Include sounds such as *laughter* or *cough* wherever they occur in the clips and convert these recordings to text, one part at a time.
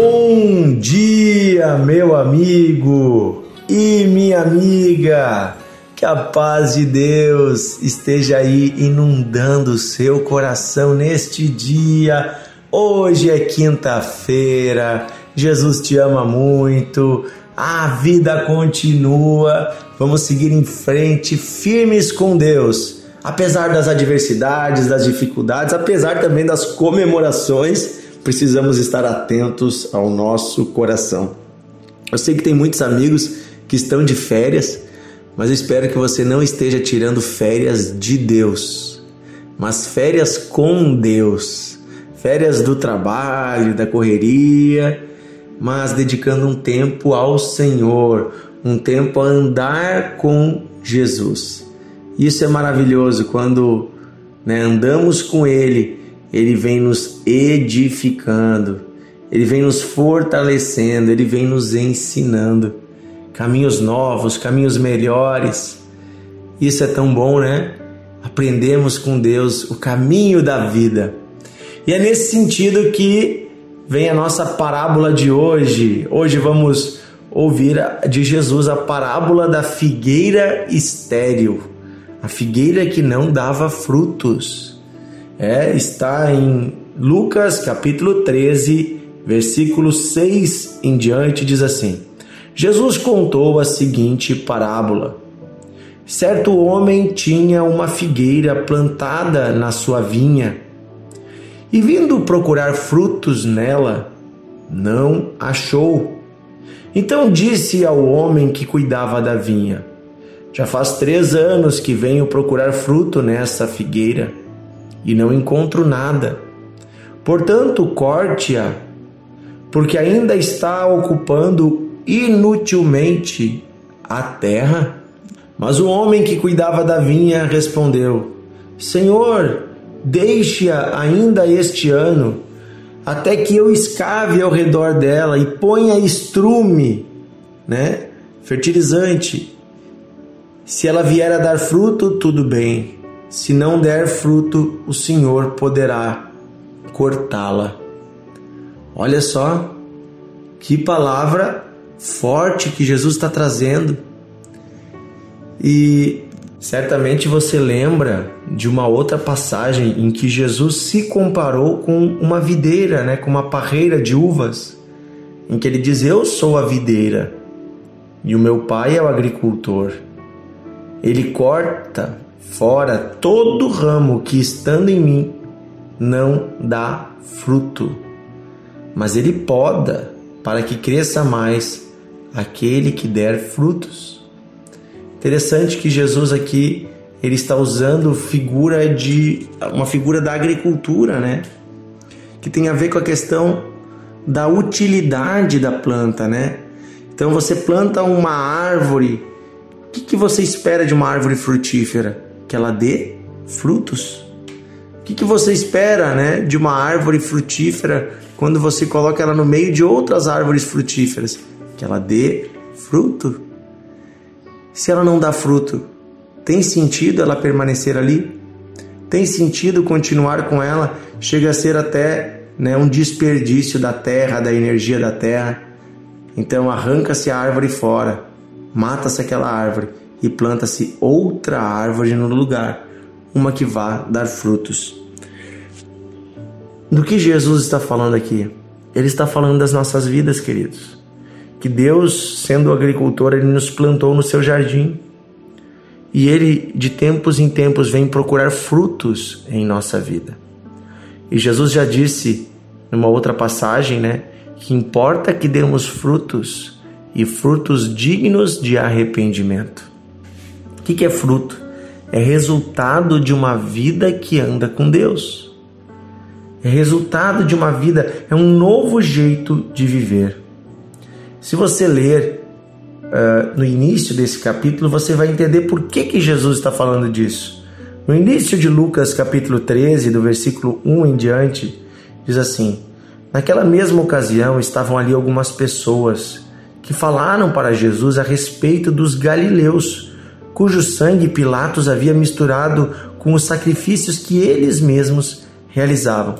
Bom dia, meu amigo e minha amiga. Que a paz de Deus esteja aí inundando o seu coração neste dia. Hoje é quinta-feira. Jesus te ama muito. A vida continua. Vamos seguir em frente, firmes com Deus. Apesar das adversidades, das dificuldades, apesar também das comemorações, precisamos estar atentos ao nosso coração. Eu sei que tem muitos amigos que estão de férias, mas eu espero que você não esteja tirando férias de Deus, mas férias com Deus, férias do trabalho, da correria, mas dedicando um tempo ao Senhor, um tempo a andar com Jesus. Isso é maravilhoso quando né, andamos com Ele ele vem nos edificando, ele vem nos fortalecendo, ele vem nos ensinando caminhos novos, caminhos melhores. Isso é tão bom, né? Aprendemos com Deus o caminho da vida. E é nesse sentido que vem a nossa parábola de hoje. Hoje vamos ouvir de Jesus a parábola da figueira estéril, a figueira que não dava frutos é, está em Lucas capítulo 13, versículo 6 em diante, diz assim: Jesus contou a seguinte parábola. Certo homem tinha uma figueira plantada na sua vinha e, vindo procurar frutos nela, não achou. Então disse ao homem que cuidava da vinha: Já faz três anos que venho procurar fruto nessa figueira e não encontro nada. Portanto, corte-a, porque ainda está ocupando inutilmente a terra. Mas o homem que cuidava da vinha respondeu: Senhor, deixe-a ainda este ano, até que eu escave ao redor dela e ponha estrume, né? Fertilizante. Se ela vier a dar fruto, tudo bem. Se não der fruto, o Senhor poderá cortá-la. Olha só que palavra forte que Jesus está trazendo. E certamente você lembra de uma outra passagem em que Jesus se comparou com uma videira, né, com uma parreira de uvas, em que ele diz: Eu sou a videira e o meu pai é o agricultor. Ele corta fora todo ramo que estando em mim não dá fruto, mas ele poda para que cresça mais aquele que der frutos. Interessante que Jesus aqui ele está usando figura de uma figura da agricultura, né? Que tem a ver com a questão da utilidade da planta, né? Então você planta uma árvore, o que, que você espera de uma árvore frutífera? Que ela dê frutos. O que, que você espera né, de uma árvore frutífera quando você coloca ela no meio de outras árvores frutíferas? Que ela dê fruto. Se ela não dá fruto, tem sentido ela permanecer ali? Tem sentido continuar com ela? Chega a ser até né, um desperdício da terra, da energia da terra. Então arranca-se a árvore fora, mata-se aquela árvore e planta-se outra árvore no lugar, uma que vá dar frutos. Do que Jesus está falando aqui? Ele está falando das nossas vidas, queridos. Que Deus, sendo agricultor, ele nos plantou no seu jardim. E ele, de tempos em tempos, vem procurar frutos em nossa vida. E Jesus já disse, numa outra passagem, né, que importa que demos frutos e frutos dignos de arrependimento. O que é fruto? É resultado de uma vida que anda com Deus. É resultado de uma vida, é um novo jeito de viver. Se você ler uh, no início desse capítulo, você vai entender por que, que Jesus está falando disso. No início de Lucas, capítulo 13, do versículo 1 em diante, diz assim: Naquela mesma ocasião estavam ali algumas pessoas que falaram para Jesus a respeito dos galileus cujo sangue Pilatos havia misturado com os sacrifícios que eles mesmos realizavam.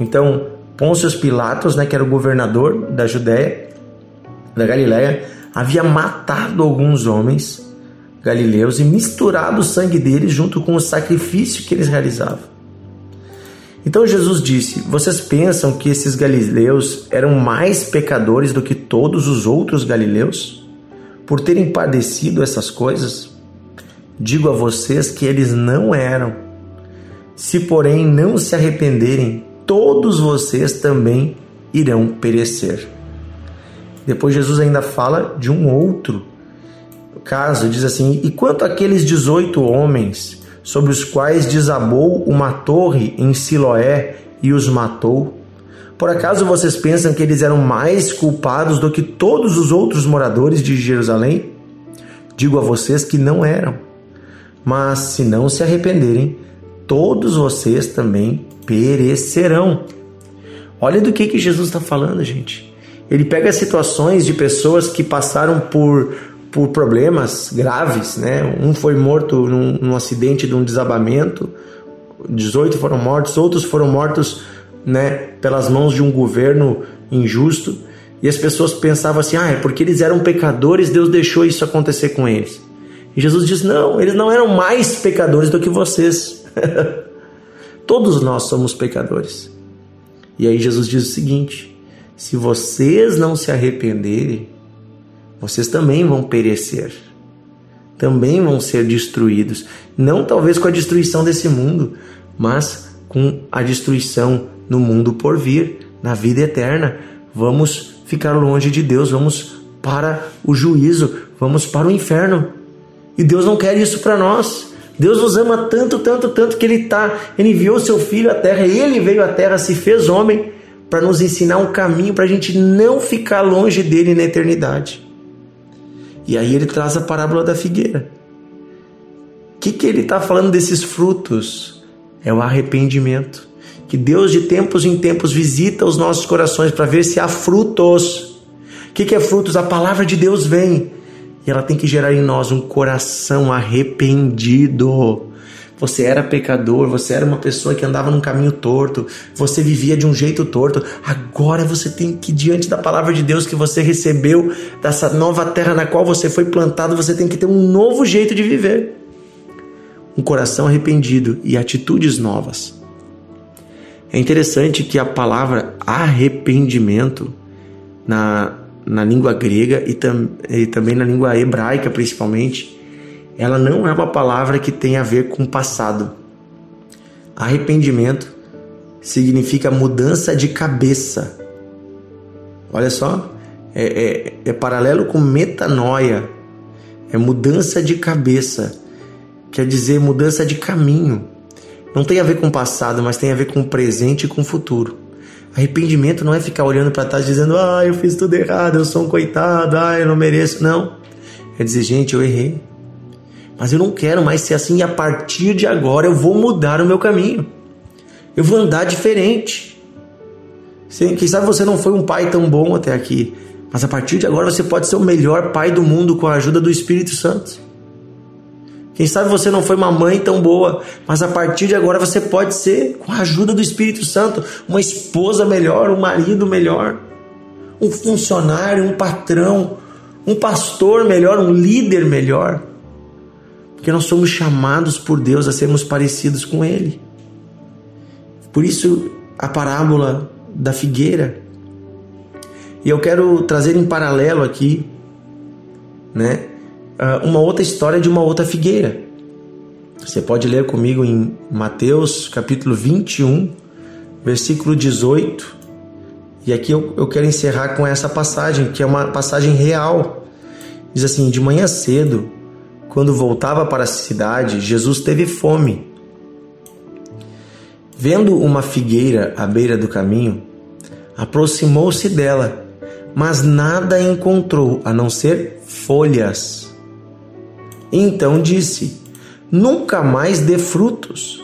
Então, Pôncio Pilatos, né, que era o governador da Judéia, da Galiléia, havia matado alguns homens galileus e misturado o sangue deles junto com o sacrifício que eles realizavam. Então Jesus disse: Vocês pensam que esses galileus eram mais pecadores do que todos os outros galileus? Por terem padecido essas coisas? Digo a vocês que eles não eram. Se, porém, não se arrependerem, todos vocês também irão perecer. Depois, Jesus ainda fala de um outro caso, diz assim: E quanto àqueles 18 homens sobre os quais desabou uma torre em Siloé e os matou? Por acaso vocês pensam que eles eram mais culpados do que todos os outros moradores de Jerusalém? Digo a vocês que não eram. Mas se não se arrependerem, todos vocês também perecerão. Olha do que, que Jesus está falando, gente. Ele pega situações de pessoas que passaram por por problemas graves, né? Um foi morto num, num acidente de um desabamento, 18 foram mortos, outros foram mortos, né, pelas mãos de um governo injusto. E as pessoas pensavam assim: "Ah, é porque eles eram pecadores, Deus deixou isso acontecer com eles". Jesus diz: "Não, eles não eram mais pecadores do que vocês. *laughs* Todos nós somos pecadores". E aí Jesus diz o seguinte: se vocês não se arrependerem, vocês também vão perecer, também vão ser destruídos. Não talvez com a destruição desse mundo, mas com a destruição no mundo por vir, na vida eterna. Vamos ficar longe de Deus, vamos para o juízo, vamos para o inferno. E Deus não quer isso para nós. Deus nos ama tanto, tanto, tanto que ele tá, ele enviou seu filho à terra, ele veio à terra, se fez homem para nos ensinar um caminho para a gente não ficar longe dele na eternidade. E aí ele traz a parábola da figueira. O que, que ele está falando desses frutos? É o arrependimento. Que Deus de tempos em tempos visita os nossos corações para ver se há frutos. O que, que é frutos? A palavra de Deus vem ela tem que gerar em nós um coração arrependido. Você era pecador, você era uma pessoa que andava num caminho torto, você vivia de um jeito torto. Agora você tem que, diante da palavra de Deus que você recebeu, dessa nova terra na qual você foi plantado, você tem que ter um novo jeito de viver. Um coração arrependido e atitudes novas. É interessante que a palavra arrependimento, na, na língua grega e, tam, e também na língua hebraica principalmente, ela não é uma palavra que tem a ver com passado. Arrependimento significa mudança de cabeça. Olha só, é, é, é paralelo com metanoia, é mudança de cabeça, quer dizer mudança de caminho. Não tem a ver com o passado, mas tem a ver com o presente e com o futuro. Arrependimento não é ficar olhando para trás dizendo, ah, eu fiz tudo errado, eu sou um coitado, ah, eu não mereço. Não. É dizer, gente, eu errei. Mas eu não quero mais ser assim e a partir de agora eu vou mudar o meu caminho. Eu vou andar diferente. Quem sabe você não foi um pai tão bom até aqui, mas a partir de agora você pode ser o melhor pai do mundo com a ajuda do Espírito Santo. Quem sabe você não foi uma mãe tão boa, mas a partir de agora você pode ser, com a ajuda do Espírito Santo, uma esposa melhor, um marido melhor, um funcionário, um patrão, um pastor melhor, um líder melhor. Porque nós somos chamados por Deus a sermos parecidos com Ele. Por isso, a parábola da figueira. E eu quero trazer em paralelo aqui, né, uma outra história de uma outra figueira. Você pode ler comigo em Mateus capítulo 21, versículo 18. E aqui eu, eu quero encerrar com essa passagem, que é uma passagem real. Diz assim: De manhã cedo, quando voltava para a cidade, Jesus teve fome. Vendo uma figueira à beira do caminho, aproximou-se dela, mas nada encontrou a não ser folhas. Então disse: Nunca mais dê frutos.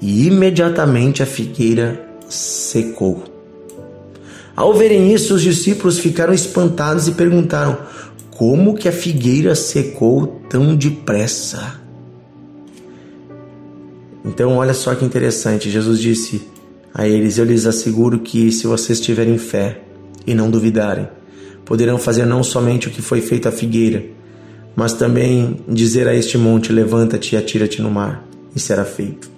E imediatamente a figueira secou. Ao verem isso, os discípulos ficaram espantados e perguntaram: como que a figueira secou tão depressa? Então, olha só que interessante. Jesus disse: a eles: Eu lhes asseguro que, se vocês tiverem fé e não duvidarem, poderão fazer não somente o que foi feito à figueira, mas também dizer a este monte: Levanta-te e atira-te no mar, e será feito.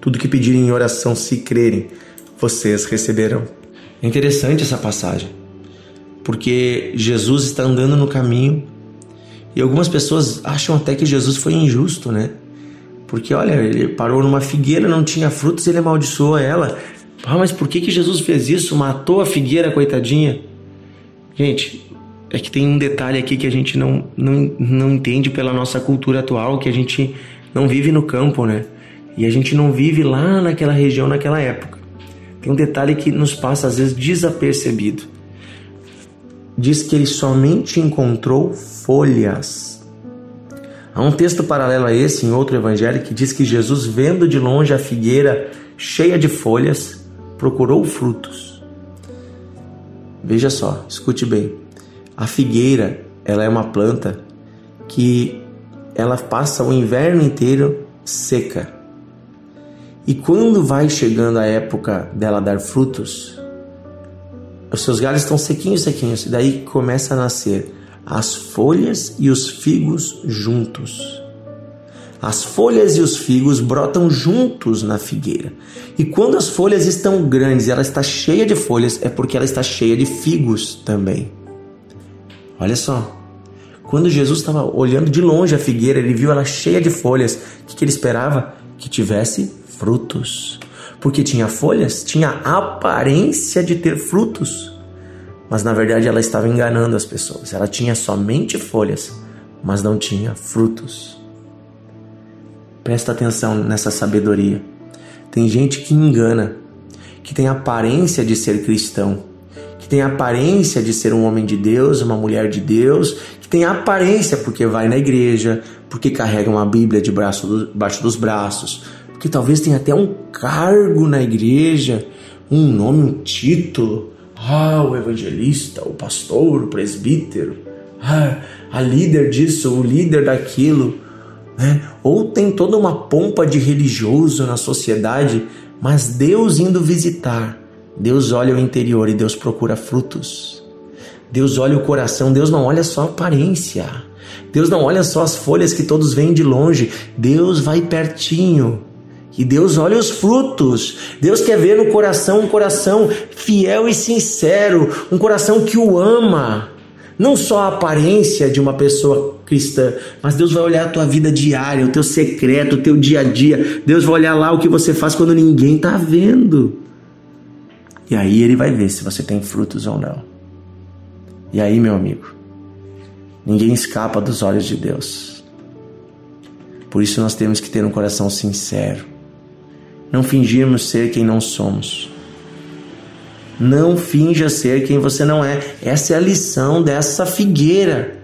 Tudo que pedirem em oração, se crerem, vocês receberão. É interessante essa passagem, porque Jesus está andando no caminho e algumas pessoas acham até que Jesus foi injusto, né? Porque olha, ele parou numa figueira, não tinha frutos, ele amaldiçoou ela. Ah, mas por que, que Jesus fez isso? Matou a figueira, coitadinha. Gente, é que tem um detalhe aqui que a gente não, não, não entende pela nossa cultura atual, que a gente não vive no campo, né? E a gente não vive lá naquela região, naquela época. Tem um detalhe que nos passa às vezes desapercebido. Diz que ele somente encontrou folhas. Há um texto paralelo a esse em outro evangelho que diz que Jesus, vendo de longe a figueira cheia de folhas, procurou frutos. Veja só, escute bem. A figueira, ela é uma planta que ela passa o inverno inteiro seca. E quando vai chegando a época dela dar frutos, os seus galhos estão sequinhos, sequinhos, e daí começa a nascer as folhas e os figos juntos. As folhas e os figos brotam juntos na figueira. E quando as folhas estão grandes e ela está cheia de folhas, é porque ela está cheia de figos também. Olha só. Quando Jesus estava olhando de longe a figueira, ele viu ela cheia de folhas. O que, que ele esperava? Que tivesse frutos. Porque tinha folhas, tinha aparência de ter frutos. Mas na verdade ela estava enganando as pessoas. Ela tinha somente folhas, mas não tinha frutos. Presta atenção nessa sabedoria. Tem gente que engana, que tem aparência de ser cristão, que tem aparência de ser um homem de Deus, uma mulher de Deus, que tem aparência porque vai na igreja, porque carrega uma Bíblia debaixo dos braços, que talvez tenha até um cargo na igreja, um nome, um título. Ah, o evangelista, o pastor, o presbítero, ah, a líder disso, o líder daquilo. Né? Ou tem toda uma pompa de religioso na sociedade, mas Deus indo visitar, Deus olha o interior e Deus procura frutos. Deus olha o coração, Deus não olha só a aparência. Deus não olha só as folhas que todos veem de longe, Deus vai pertinho que Deus olha os frutos. Deus quer ver no coração um coração fiel e sincero, um coração que o ama. Não só a aparência de uma pessoa cristã, mas Deus vai olhar a tua vida diária, o teu secreto, o teu dia a dia. Deus vai olhar lá o que você faz quando ninguém está vendo. E aí ele vai ver se você tem frutos ou não. E aí, meu amigo, ninguém escapa dos olhos de Deus. Por isso nós temos que ter um coração sincero não fingirmos ser quem não somos. Não finja ser quem você não é. Essa é a lição dessa figueira.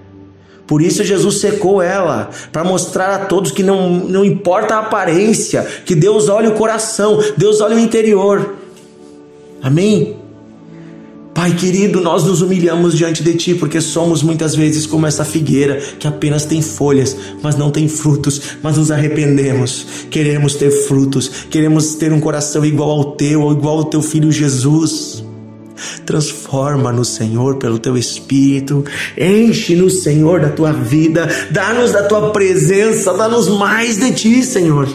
Por isso Jesus secou ela, para mostrar a todos que não, não importa a aparência, que Deus olha o coração, Deus olha o interior. Amém? Pai querido, nós nos humilhamos diante de Ti porque somos muitas vezes como essa figueira que apenas tem folhas, mas não tem frutos, mas nos arrependemos. Queremos ter frutos, queremos ter um coração igual ao Teu, ou igual ao Teu Filho Jesus. Transforma-nos, Senhor, pelo Teu Espírito. Enche-nos, Senhor, da Tua vida. Dá-nos da Tua presença. Dá-nos mais de Ti, Senhor.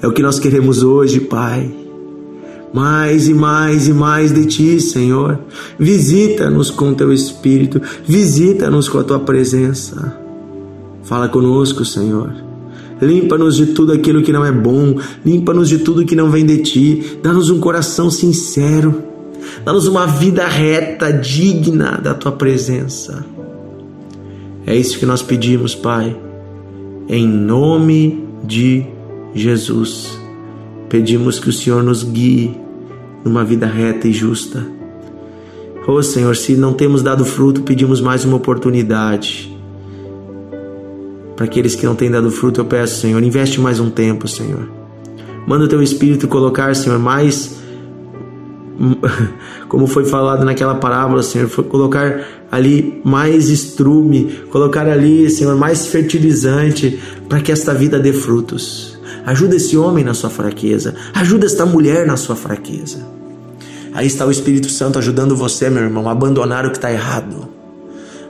É o que nós queremos hoje, Pai mais e mais e mais de ti, Senhor. Visita-nos com teu Espírito, visita-nos com a tua presença. Fala conosco, Senhor. Limpa-nos de tudo aquilo que não é bom, limpa-nos de tudo que não vem de ti, dá-nos um coração sincero, dá-nos uma vida reta, digna da tua presença. É isso que nós pedimos, Pai, em nome de Jesus. Pedimos que o Senhor nos guie numa vida reta e justa. Oh Senhor, se não temos dado fruto, pedimos mais uma oportunidade. Para aqueles que não têm dado fruto, eu peço, Senhor, investe mais um tempo, Senhor. Manda o teu Espírito colocar, Senhor, mais. *laughs* Como foi falado naquela parábola, Senhor, foi colocar ali mais estrume, colocar ali, Senhor, mais fertilizante, para que esta vida dê frutos Ajuda esse homem na sua fraqueza. Ajuda esta mulher na sua fraqueza. Aí está o Espírito Santo ajudando você, meu irmão, a abandonar o que está errado.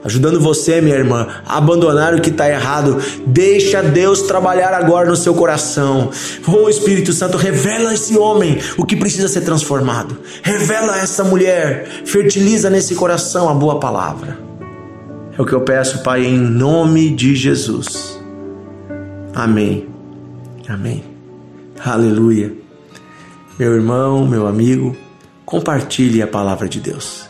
Ajudando você, minha irmã, a abandonar o que está errado. Deixa Deus trabalhar agora no seu coração. Oh Espírito Santo, revela a esse homem o que precisa ser transformado. Revela a essa mulher. Fertiliza nesse coração a boa palavra. É o que eu peço, Pai, em nome de Jesus. Amém. Amém. Aleluia. Meu irmão, meu amigo, compartilhe a palavra de Deus.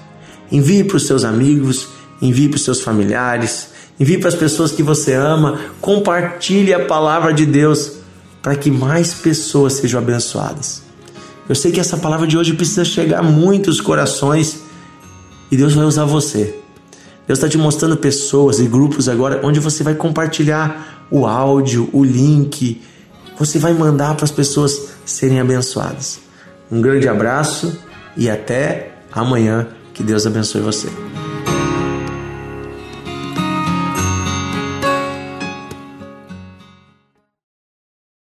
Envie para os seus amigos, envie para os seus familiares, envie para as pessoas que você ama. Compartilhe a palavra de Deus para que mais pessoas sejam abençoadas. Eu sei que essa palavra de hoje precisa chegar a muitos corações e Deus vai usar você. Deus está te mostrando pessoas e grupos agora onde você vai compartilhar o áudio, o link, você vai mandar para as pessoas serem abençoadas. Um grande abraço e até amanhã. Que Deus abençoe você.